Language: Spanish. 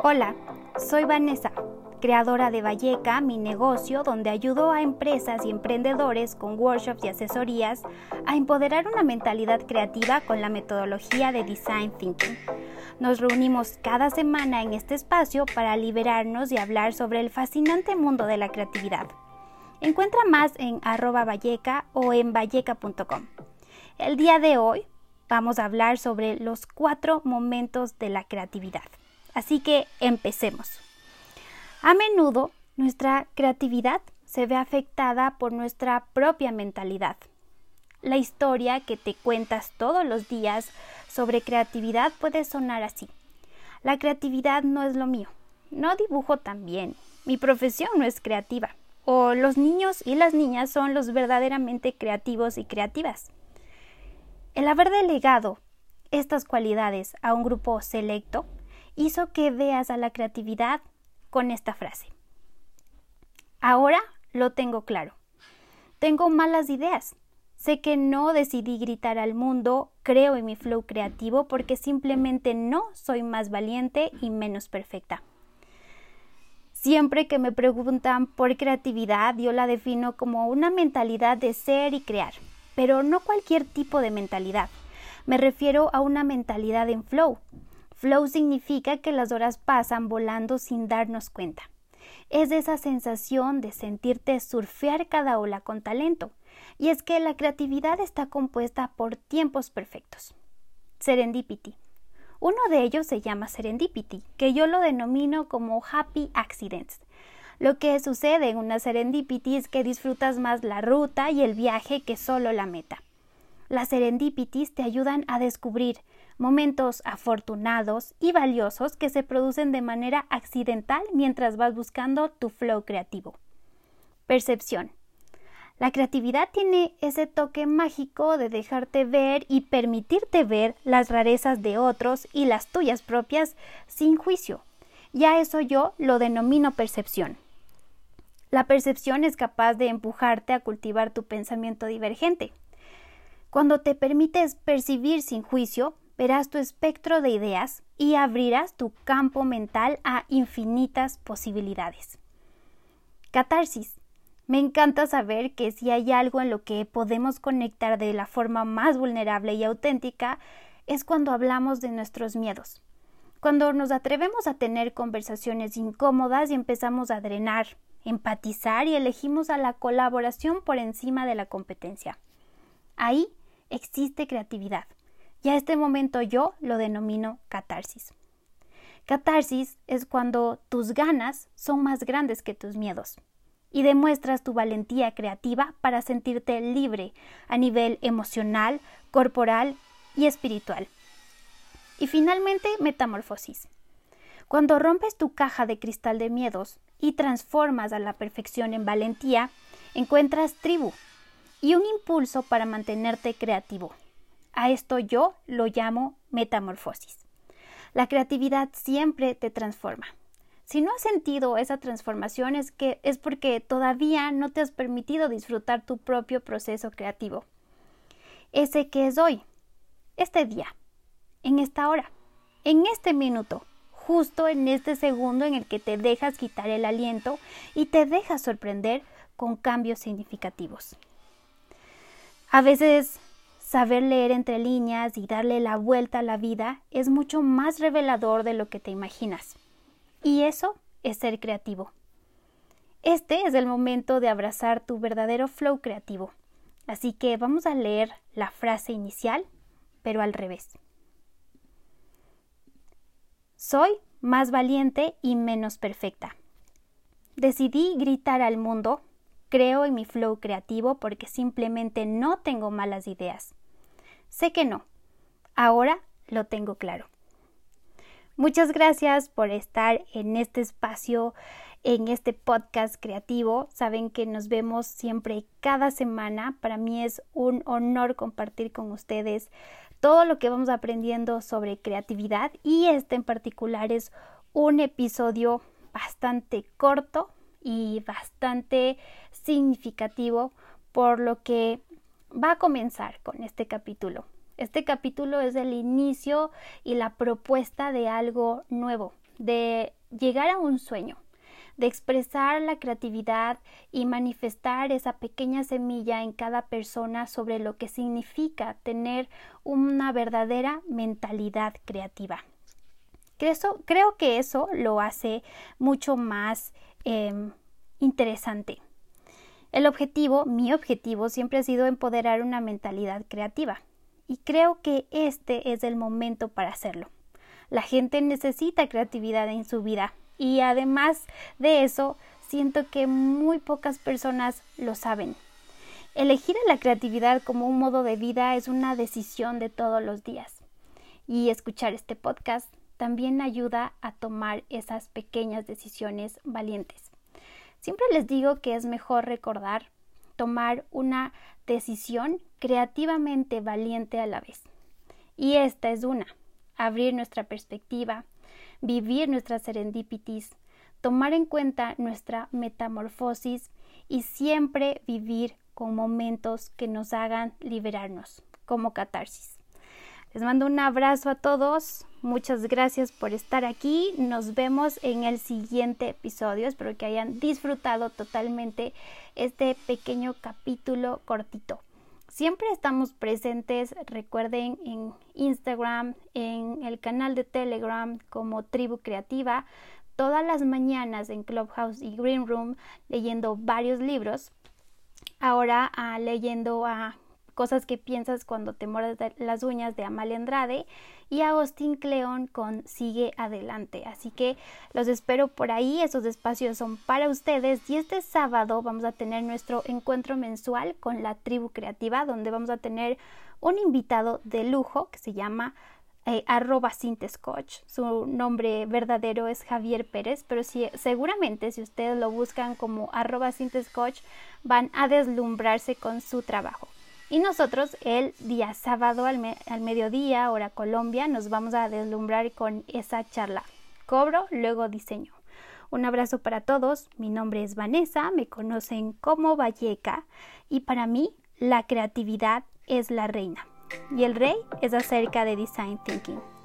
Hola, soy Vanessa, creadora de Valleca, mi negocio donde ayudo a empresas y emprendedores con workshops y asesorías a empoderar una mentalidad creativa con la metodología de Design Thinking. Nos reunimos cada semana en este espacio para liberarnos y hablar sobre el fascinante mundo de la creatividad. Encuentra más en arroba valleca o en valleca.com. El día de hoy vamos a hablar sobre los cuatro momentos de la creatividad. Así que empecemos. A menudo nuestra creatividad se ve afectada por nuestra propia mentalidad. La historia que te cuentas todos los días sobre creatividad puede sonar así. La creatividad no es lo mío. No dibujo tan bien. Mi profesión no es creativa. O los niños y las niñas son los verdaderamente creativos y creativas. El haber delegado estas cualidades a un grupo selecto hizo que veas a la creatividad con esta frase. Ahora lo tengo claro. Tengo malas ideas. Sé que no decidí gritar al mundo, creo en mi flow creativo porque simplemente no soy más valiente y menos perfecta. Siempre que me preguntan por creatividad, yo la defino como una mentalidad de ser y crear pero no cualquier tipo de mentalidad. Me refiero a una mentalidad en flow. Flow significa que las horas pasan volando sin darnos cuenta. Es esa sensación de sentirte surfear cada ola con talento. Y es que la creatividad está compuesta por tiempos perfectos. Serendipity. Uno de ellos se llama serendipity, que yo lo denomino como happy accidents. Lo que sucede en una serendipity es que disfrutas más la ruta y el viaje que solo la meta. Las serendipities te ayudan a descubrir momentos afortunados y valiosos que se producen de manera accidental mientras vas buscando tu flow creativo. Percepción. La creatividad tiene ese toque mágico de dejarte ver y permitirte ver las rarezas de otros y las tuyas propias sin juicio. Ya eso yo lo denomino percepción. La percepción es capaz de empujarte a cultivar tu pensamiento divergente. Cuando te permites percibir sin juicio, verás tu espectro de ideas y abrirás tu campo mental a infinitas posibilidades. Catarsis. Me encanta saber que si hay algo en lo que podemos conectar de la forma más vulnerable y auténtica es cuando hablamos de nuestros miedos. Cuando nos atrevemos a tener conversaciones incómodas y empezamos a drenar, empatizar y elegimos a la colaboración por encima de la competencia. Ahí existe creatividad y a este momento yo lo denomino catarsis. Catarsis es cuando tus ganas son más grandes que tus miedos y demuestras tu valentía creativa para sentirte libre a nivel emocional, corporal y espiritual. Y finalmente, metamorfosis. Cuando rompes tu caja de cristal de miedos y transformas a la perfección en valentía, encuentras tribu y un impulso para mantenerte creativo. A esto yo lo llamo metamorfosis. La creatividad siempre te transforma. Si no has sentido esa transformación es que es porque todavía no te has permitido disfrutar tu propio proceso creativo. Ese que es hoy, este día, en esta hora, en este minuto, justo en este segundo en el que te dejas quitar el aliento y te dejas sorprender con cambios significativos. A veces saber leer entre líneas y darle la vuelta a la vida es mucho más revelador de lo que te imaginas. Y eso es ser creativo. Este es el momento de abrazar tu verdadero flow creativo. Así que vamos a leer la frase inicial, pero al revés. Soy más valiente y menos perfecta. Decidí gritar al mundo, creo en mi flow creativo porque simplemente no tengo malas ideas. Sé que no. Ahora lo tengo claro. Muchas gracias por estar en este espacio, en este podcast creativo. Saben que nos vemos siempre cada semana. Para mí es un honor compartir con ustedes todo lo que vamos aprendiendo sobre creatividad y este en particular es un episodio bastante corto y bastante significativo por lo que va a comenzar con este capítulo. Este capítulo es el inicio y la propuesta de algo nuevo, de llegar a un sueño, de expresar la creatividad y manifestar esa pequeña semilla en cada persona sobre lo que significa tener una verdadera mentalidad creativa. Creo, que eso lo hace mucho más em, interesante. El objetivo, mi objetivo, siempre ha sido empoderar una mentalidad creativa y creo que este es el momento para hacerlo. La gente necesita creatividad en su vida y además de eso, siento que muy pocas personas lo saben. Elegir a la creatividad como un modo de vida es una decisión de todos los días. Y escuchar este podcast también ayuda a tomar esas pequeñas decisiones valientes. Siempre les digo que es mejor recordar tomar una decisión creativamente valiente a la vez. Y esta es una, abrir nuestra perspectiva, vivir nuestras serendipities, tomar en cuenta nuestra metamorfosis y siempre vivir con momentos que nos hagan liberarnos, como catarsis. Les mando un abrazo a todos. Muchas gracias por estar aquí. Nos vemos en el siguiente episodio. Espero que hayan disfrutado totalmente este pequeño capítulo cortito. Siempre estamos presentes, recuerden, en Instagram, en el canal de Telegram como Tribu Creativa, todas las mañanas en Clubhouse y Green Room leyendo varios libros. Ahora ah, leyendo a Cosas que piensas cuando te muerdes las uñas de Amalia Andrade y Agustín Cleón con Sigue Adelante. Así que los espero por ahí, esos espacios son para ustedes y este sábado vamos a tener nuestro encuentro mensual con la tribu creativa donde vamos a tener un invitado de lujo que se llama eh, arroba Sintescoach. Su nombre verdadero es Javier Pérez, pero si, seguramente si ustedes lo buscan como arroba Sintescoach van a deslumbrarse con su trabajo. Y nosotros el día sábado al, mediodía, hora Colombia, nos vamos a deslumbrar con esa charla. Cobro, luego diseño. Un abrazo para todos. Mi nombre es Vanessa, me conocen como Valleca y para mí la creatividad es la reina y el rey es acerca de design thinking.